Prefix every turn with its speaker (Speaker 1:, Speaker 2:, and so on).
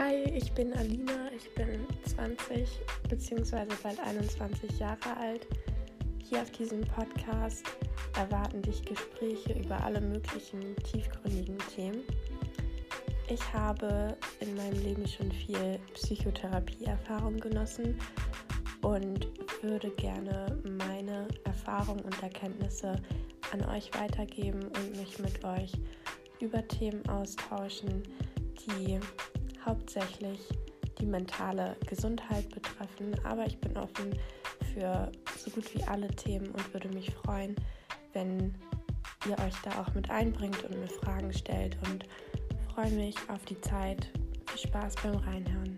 Speaker 1: Hi, ich bin Alina, ich bin 20 bzw. bald 21 Jahre alt. Hier auf diesem Podcast erwarten dich Gespräche über alle möglichen tiefgründigen Themen. Ich habe in meinem Leben schon viel Psychotherapieerfahrung genossen und würde gerne meine Erfahrungen und Erkenntnisse an euch weitergeben und mich mit euch über Themen austauschen, die hauptsächlich die mentale Gesundheit betreffen, aber ich bin offen für so gut wie alle Themen und würde mich freuen, wenn ihr euch da auch mit einbringt und mir Fragen stellt und freue mich auf die Zeit. Viel Spaß beim Reinhören.